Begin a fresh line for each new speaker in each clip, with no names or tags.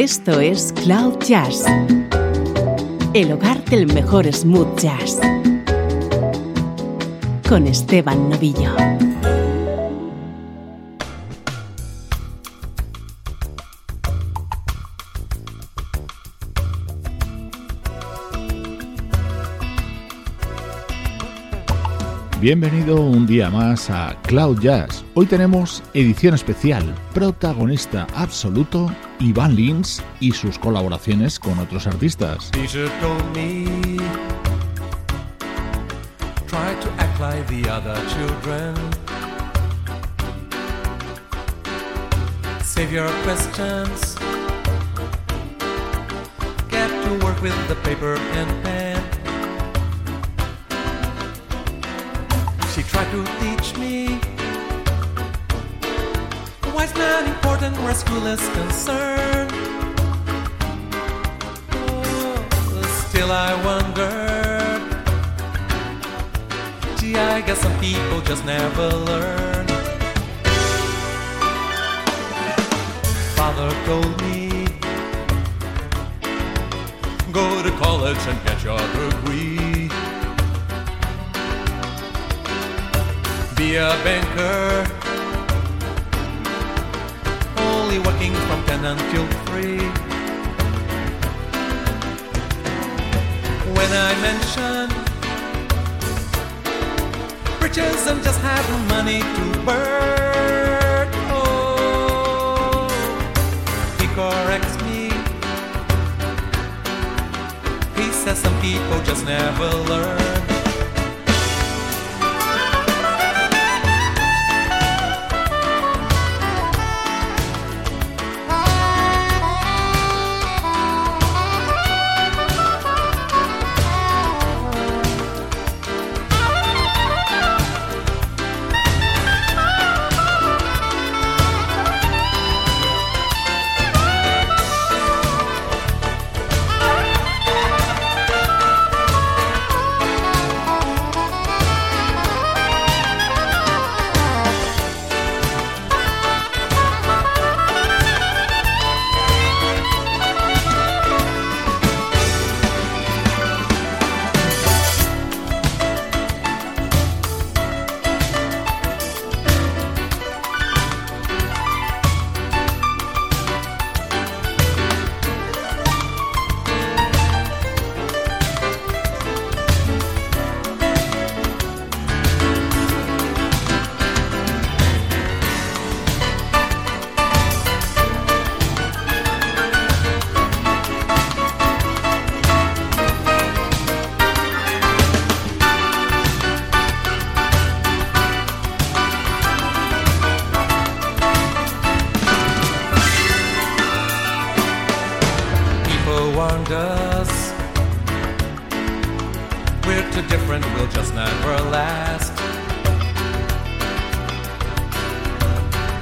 Esto es Cloud Jazz, el hogar del mejor smooth jazz, con Esteban Novillo.
Bienvenido un día más a Cloud Jazz. Hoy tenemos edición especial, protagonista absoluto Ivan Lins y sus colaboraciones con otros artistas.
Save your questions. Get to work with the paper and pen. She tried to teach me it's not important where school is concerned. Oh, still, I wonder. Gee, I guess some people just never learn. Father told me, go to college and get your degree. be a banker. Working from 10 until 3. When I mention riches and just have money to burn, oh, he corrects me. He says some people just never learn.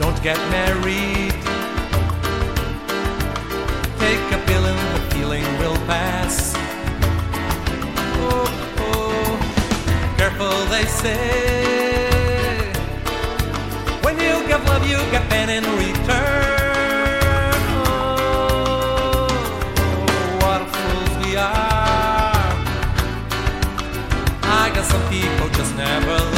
Don't get married. Take a pill and the feeling will pass. Oh, oh, careful they say. When you give love, you get pain in return. Oh, what fools we are. I guess some people just never.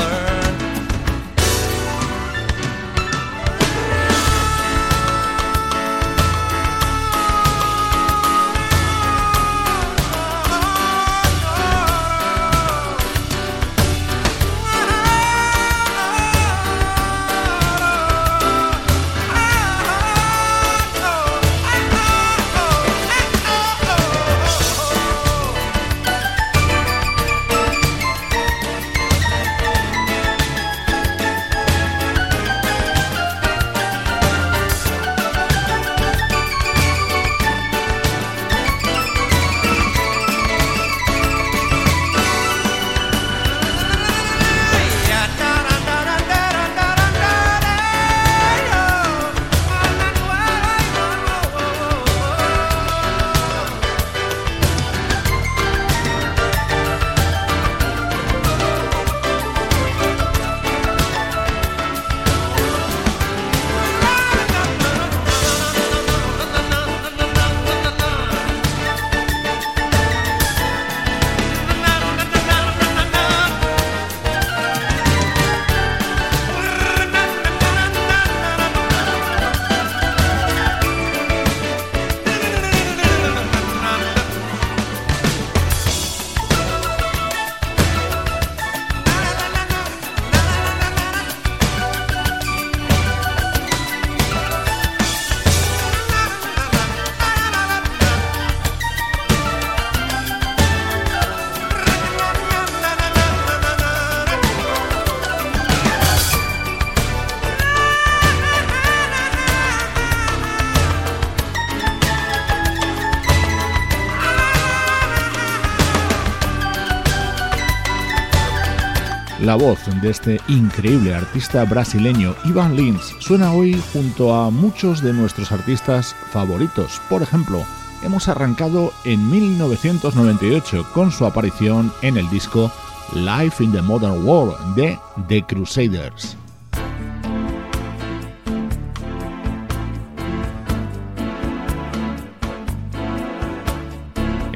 Voz de este increíble artista brasileño Ivan Lins suena hoy junto a muchos de nuestros artistas favoritos. Por ejemplo, hemos arrancado en 1998 con su aparición en el disco Life in the Modern World de The Crusaders.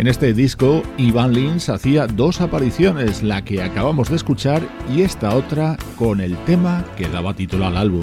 En este disco, Ivan Lins hacía dos apariciones, la que acabamos de escuchar y esta otra con el tema que daba título al álbum.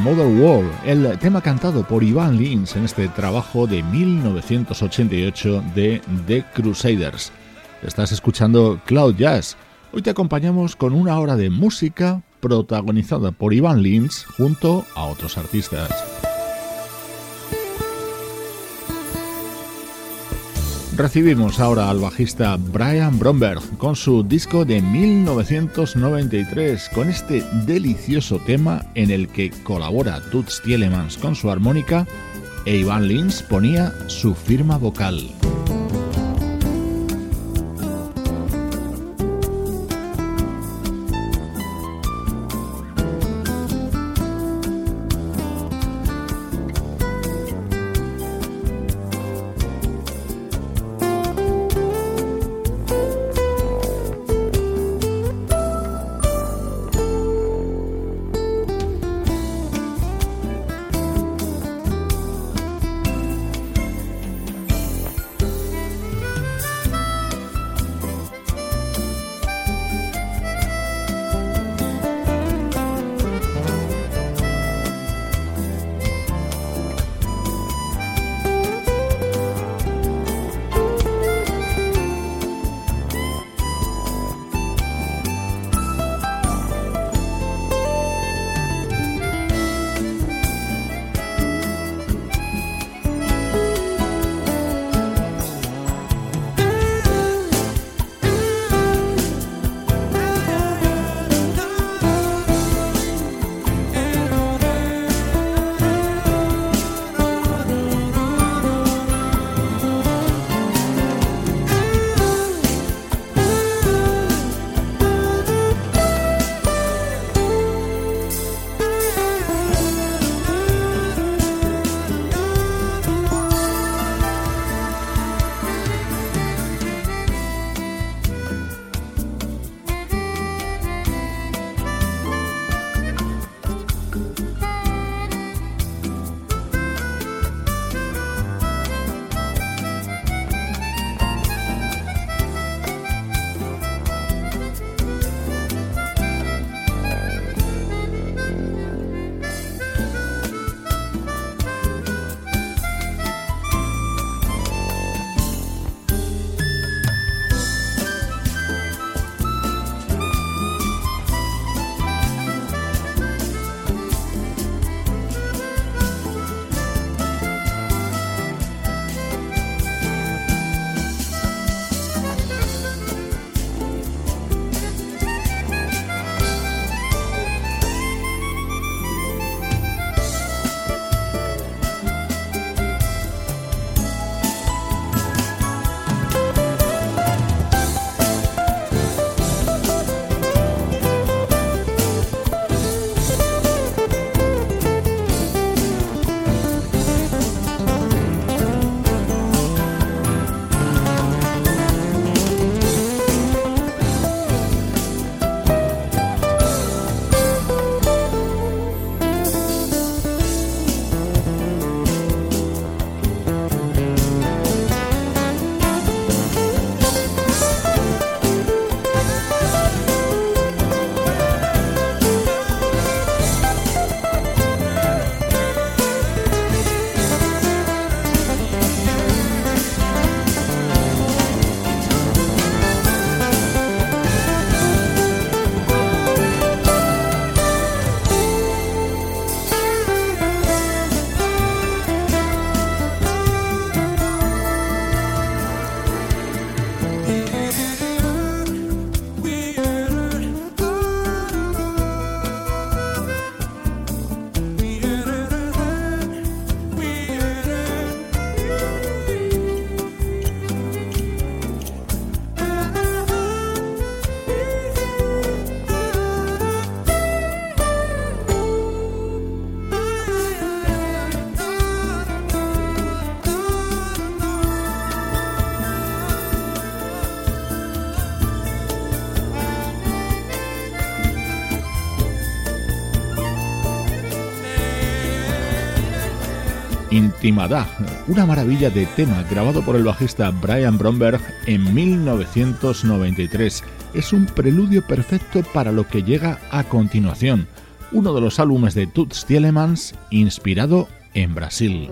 The Mother World, el tema cantado por Ivan Lins en este trabajo de 1988 de The Crusaders. Estás escuchando Cloud Jazz. Hoy te acompañamos con una hora de música protagonizada por Ivan Lins junto a otros artistas. Recibimos ahora al bajista Brian Bromberg con su disco de 1993, con este delicioso tema en el que colabora Toots Tielemans con su armónica e Ivan Lins ponía su firma vocal. Intimada, una maravilla de tema grabado por el bajista Brian Bromberg en 1993. Es un preludio perfecto para lo que llega a continuación.
uno de los álbumes de Toots Thielemans inspirado en Brasil.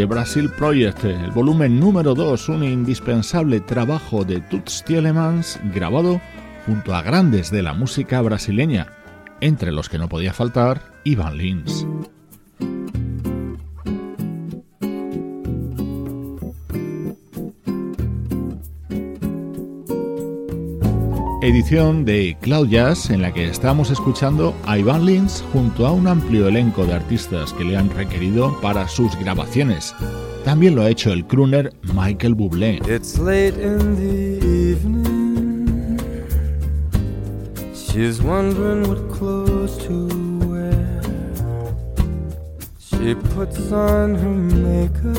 The Brazil Project, el volumen número 2, un indispensable trabajo de Toots Tielemans grabado junto a grandes de la música brasileña, entre los que no podía faltar Ivan Lins. Edición de Cloud Jazz en la que estamos escuchando a Ivan Lins junto a un amplio elenco de artistas que le han requerido para sus grabaciones. También lo ha hecho el crooner Michael Bublé.
It's late in the evening. She's wondering what clothes to wear. She puts on her makeup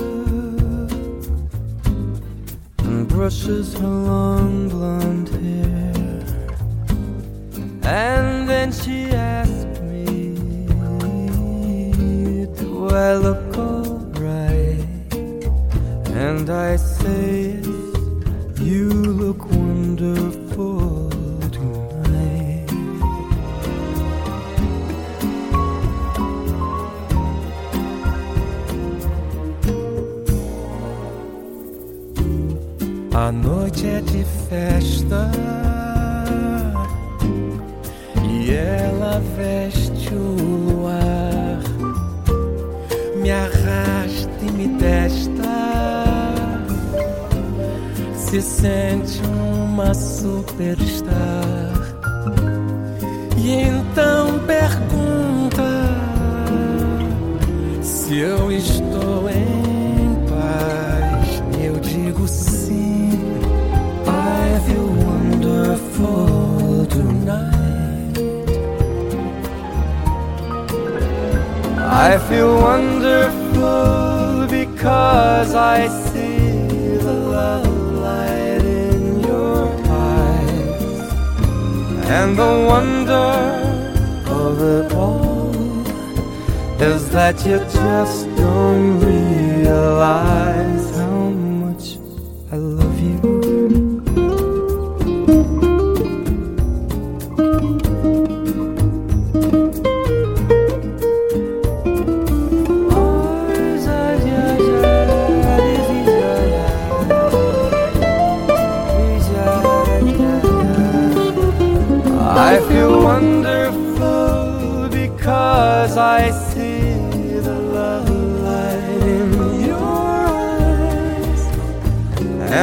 and brushes her long. And then she asked me, Do I look alright? And I say, You look wonderful tonight. A noite é de festa. Ela veste o luar, me arrasta e me testa, se sente uma superstar. E então pergunta se eu estou I feel wonderful because I see the love light in your eyes and the wonder of it all is that you just don't realize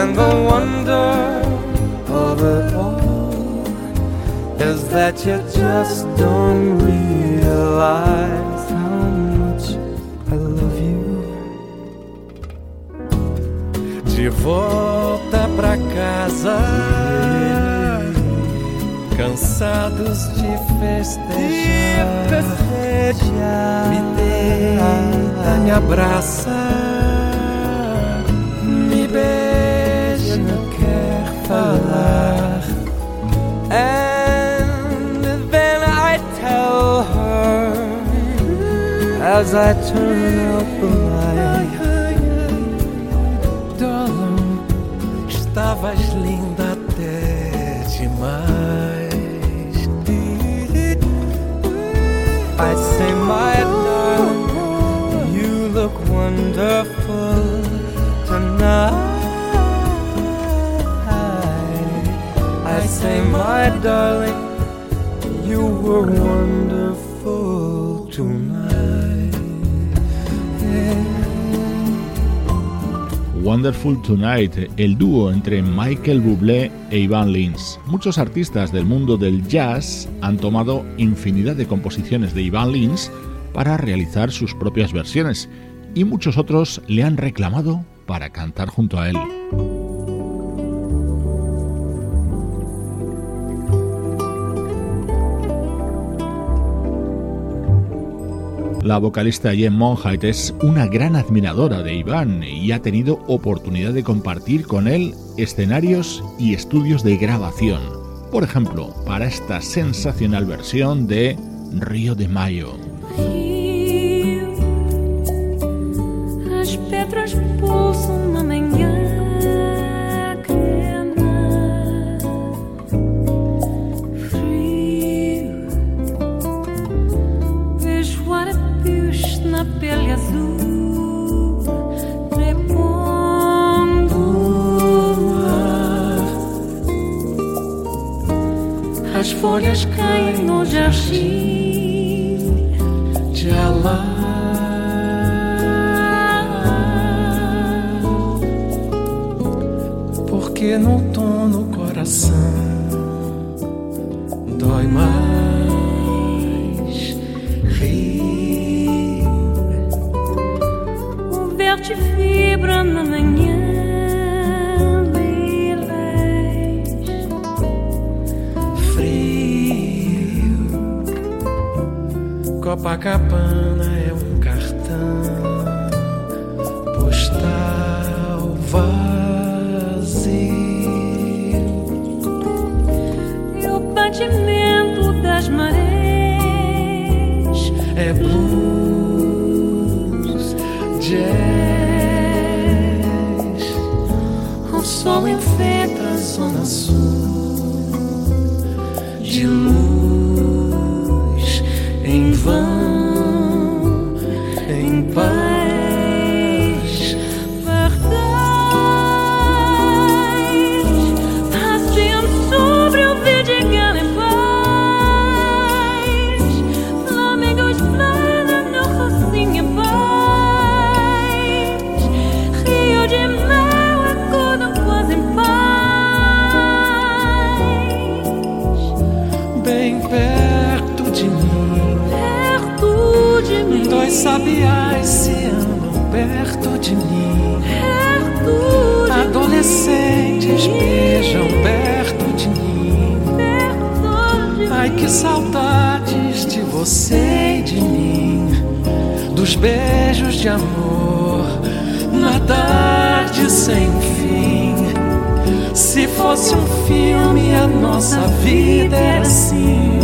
And the wonder of it all Is that you just don't realize how much I love you. De volta pra casa cansados de festejar, me deita, me abraça, as I turn out the light, darling, estavas linda até demais. I say, my darling, you look wonderful tonight. I say, my darling, you were wonderful tonight.
Wonderful Tonight, el dúo entre Michael Bublé e Ivan Lins. Muchos artistas del mundo del jazz han tomado infinidad de composiciones de Ivan Lins para realizar sus propias versiones y muchos otros le han reclamado para cantar junto a él. La vocalista Jen Monheit es una gran admiradora de Iván y ha tenido oportunidad de compartir con él escenarios y estudios de grabación. Por ejemplo, para esta sensacional versión de Río de Mayo.
Folhas caem no jardim de Alá. Porque no outono o coração dói mais. Rio,
o verde
Copacabana saudades de você e de mim. Dos beijos de amor na tarde sem fim. Se fosse um filme, a nossa vida era assim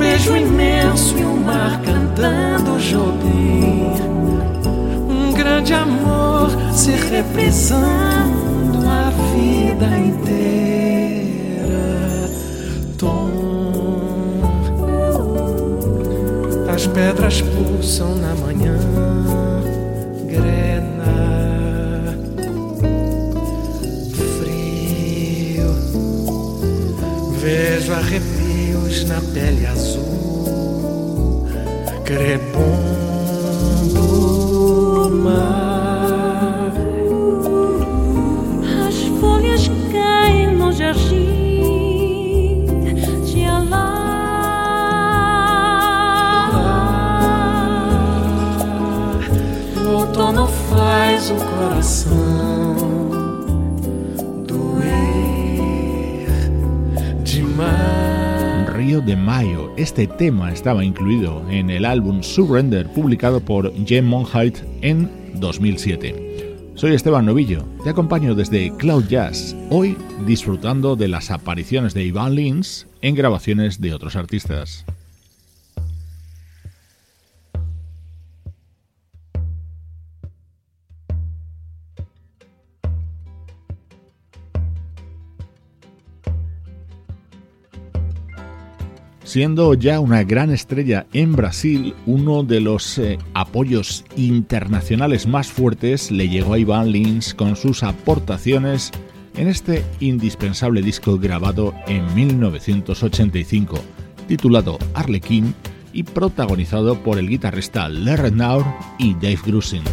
beijo imenso e o mar cantando Jobim. Um grande amor se reprisando a vida inteira. Pedras pulsam na manhã. Grena. Frio. Vejo arrepios na pele azul, crepom coração doer demais.
Río de Mayo. Este tema estaba incluido en el álbum Surrender publicado por Jem Monheit en 2007. Soy Esteban Novillo, te acompaño desde Cloud Jazz, hoy disfrutando de las apariciones de Ivan Lins en grabaciones de otros artistas. Siendo ya una gran estrella en Brasil, uno de los eh, apoyos internacionales más fuertes le llegó a Ivan Lins con sus aportaciones en este indispensable disco grabado en 1985, titulado Arlequín y protagonizado por el guitarrista Larry Naur y Dave Grusin.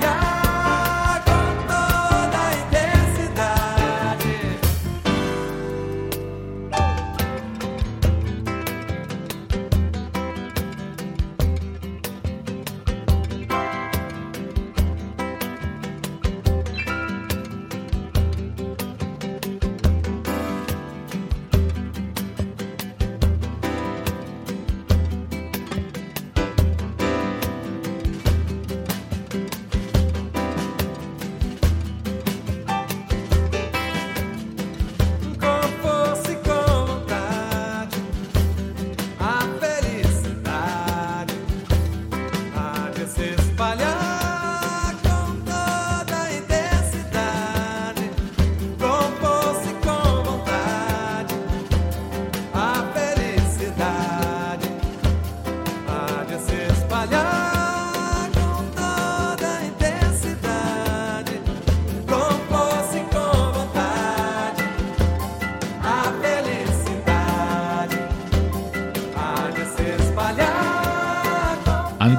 Gaga.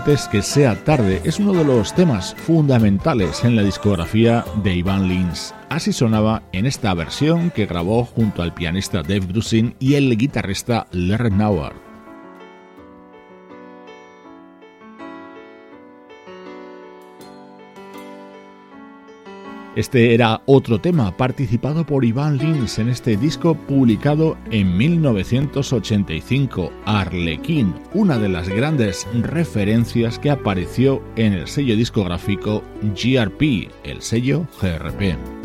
Que sea tarde es uno de los temas fundamentales en la discografía de Ivan Lins. Así sonaba en esta versión que grabó junto al pianista Dave Grusin y el guitarrista Larry Nauer. Este era otro tema participado por Iván Lins en este disco publicado en 1985, Arlequín, una de las grandes referencias que apareció en el sello discográfico GRP, el sello GRP.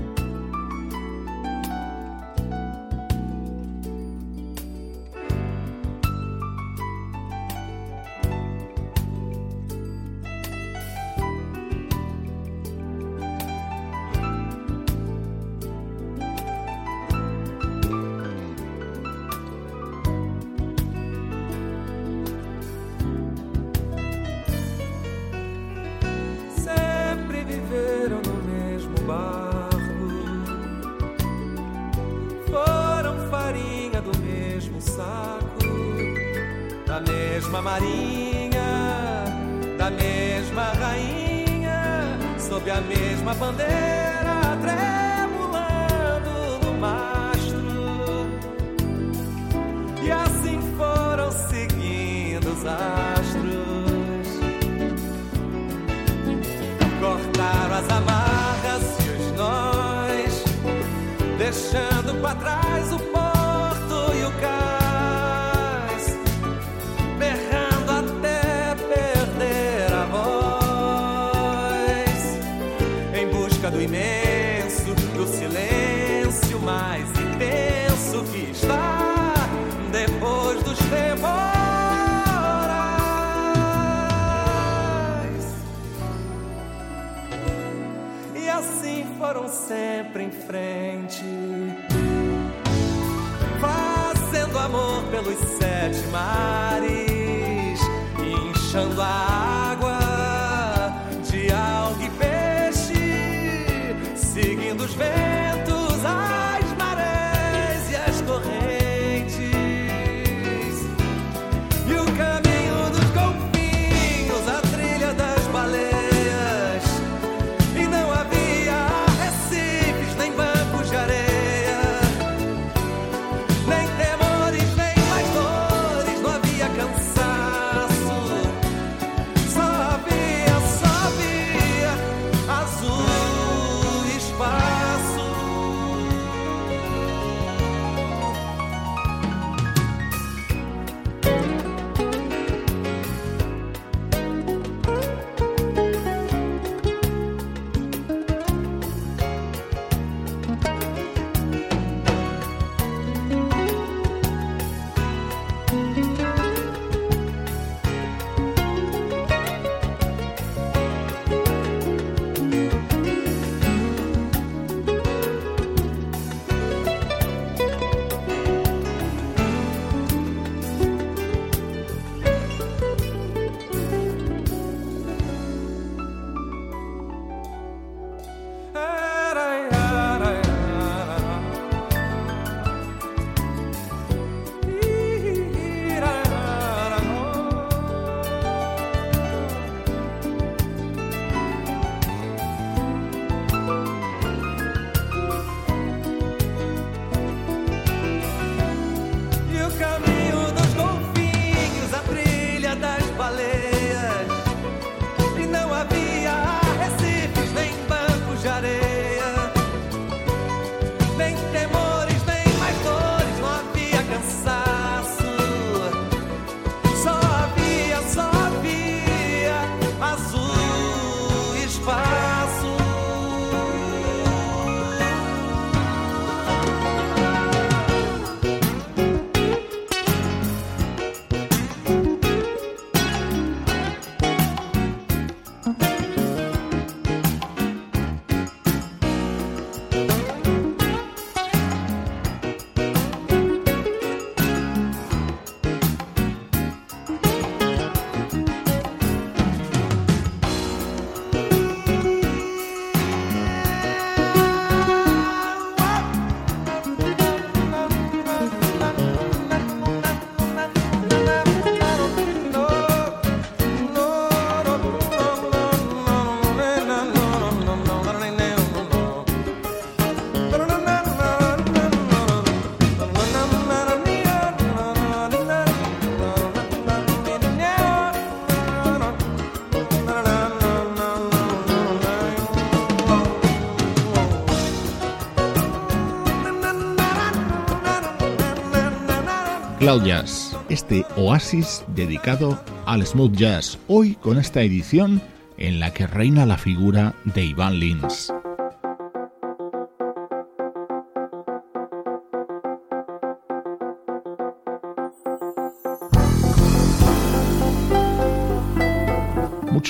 Jazz, este oasis dedicado al smooth jazz, hoy con esta edición en la que reina la figura de Ivan Lins.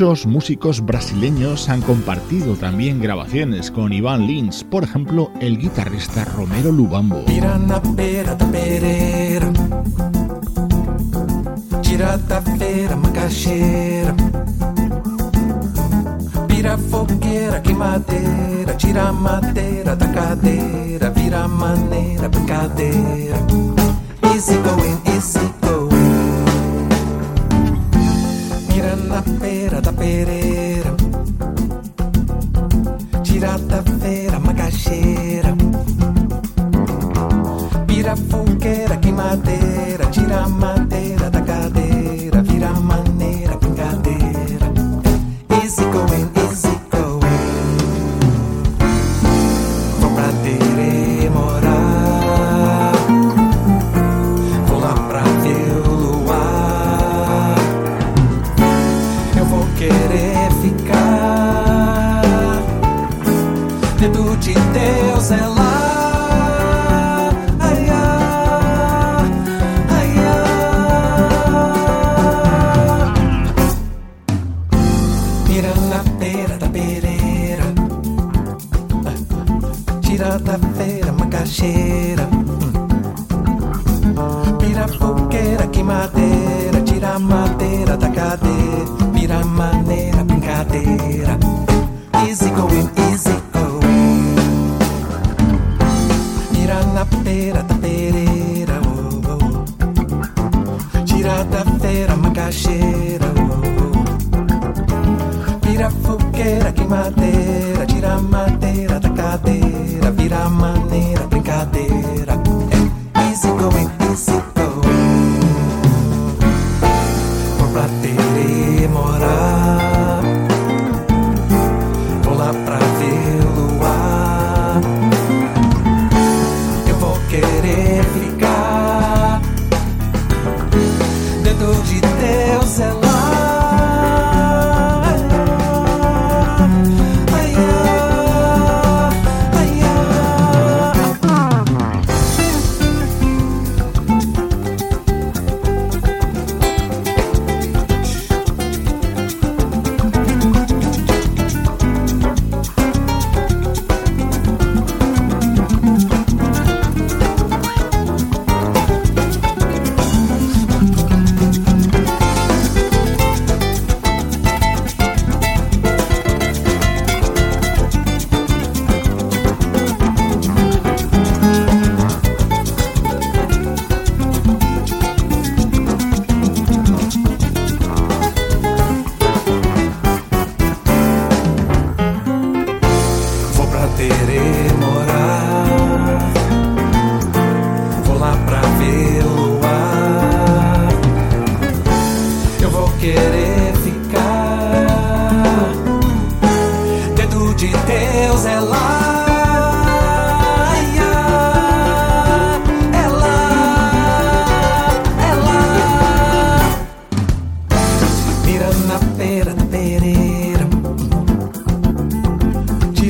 Muchos músicos brasileños han compartido también grabaciones con Iván Lins, por ejemplo, el guitarrista Romero Lubambo.
Na feira da pereira. Tirada feira, macaxeira Pira fogueira, que madeira Tira madeira da yeah.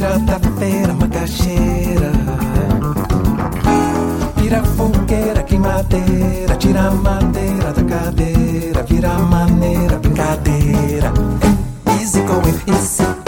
Tira da feira, macaxeira Vira fogueira, queimadeira. Tira a madeira da cadeira. Vira maneira, brincadeira. Easy going, easy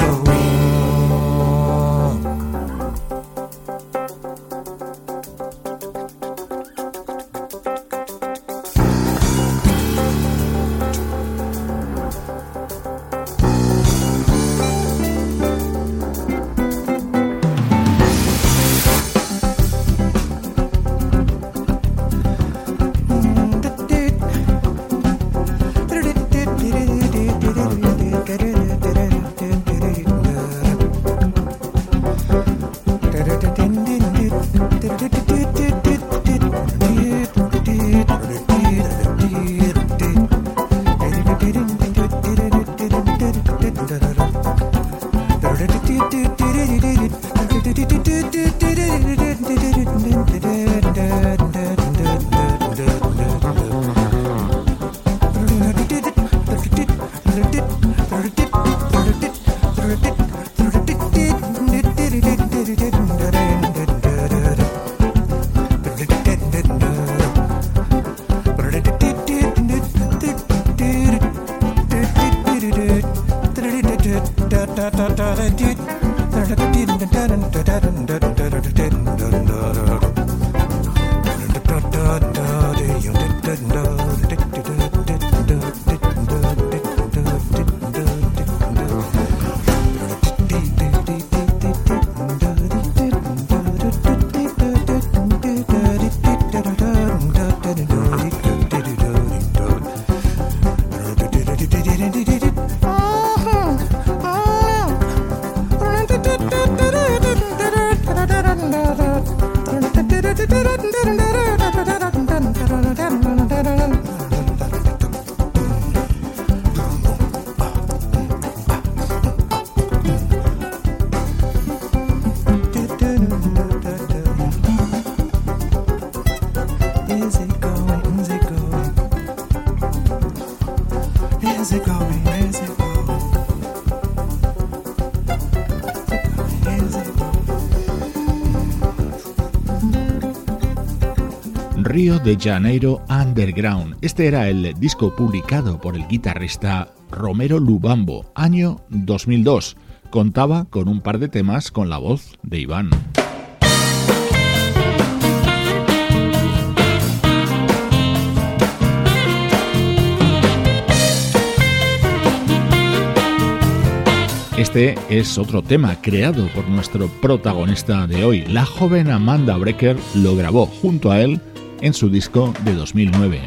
de Janeiro Underground. Este era el disco publicado por el guitarrista Romero Lubambo, año 2002. Contaba con un par de temas con la voz de Iván. Este es otro tema creado por nuestro protagonista de hoy. La joven Amanda Brecker lo grabó junto a él en su disco de 2009.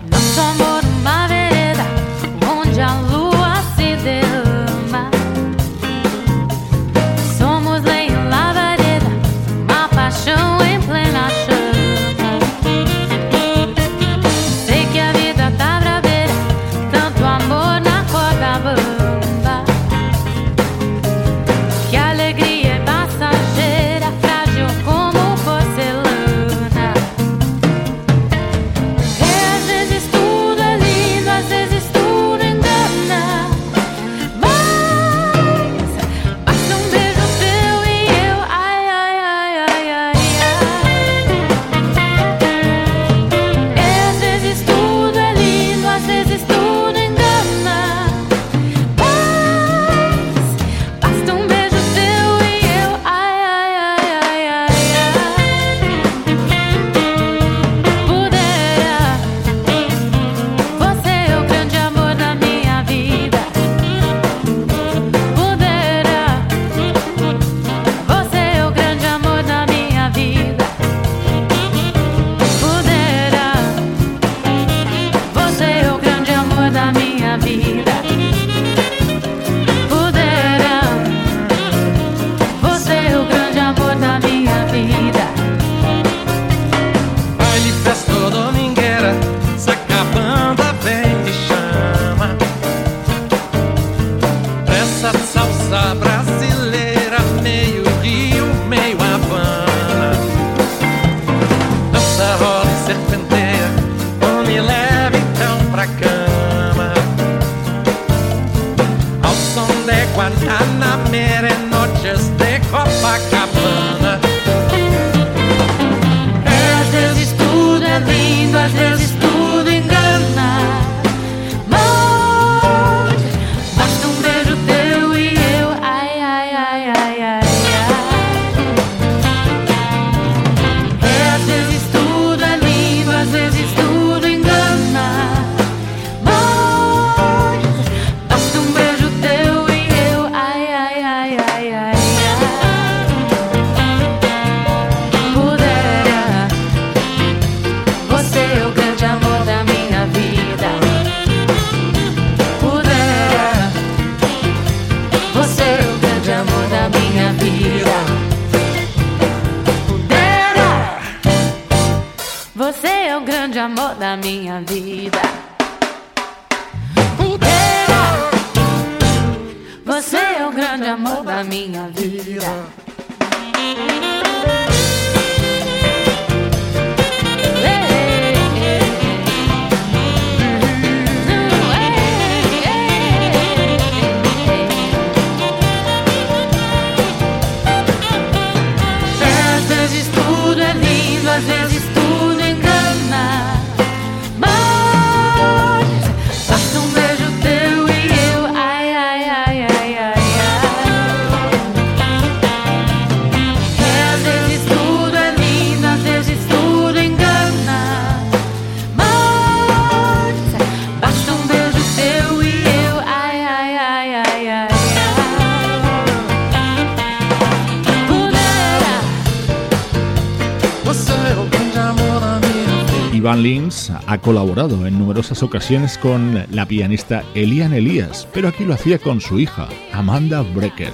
Colaborado en numerosas ocasiones con la pianista Elian Elías, pero aquí lo hacía con su hija, Amanda Brecker.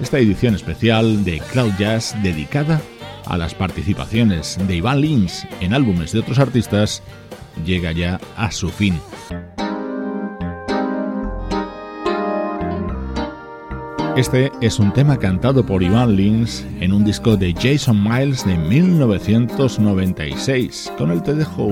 Esta edición especial de Cloud Jazz dedicada a las participaciones de Ivan Lins en álbumes de otros artistas
llega ya a su fin. Este es un tema cantado por Ivan Lins en un disco de Jason Miles de 1996. Con el te dejo.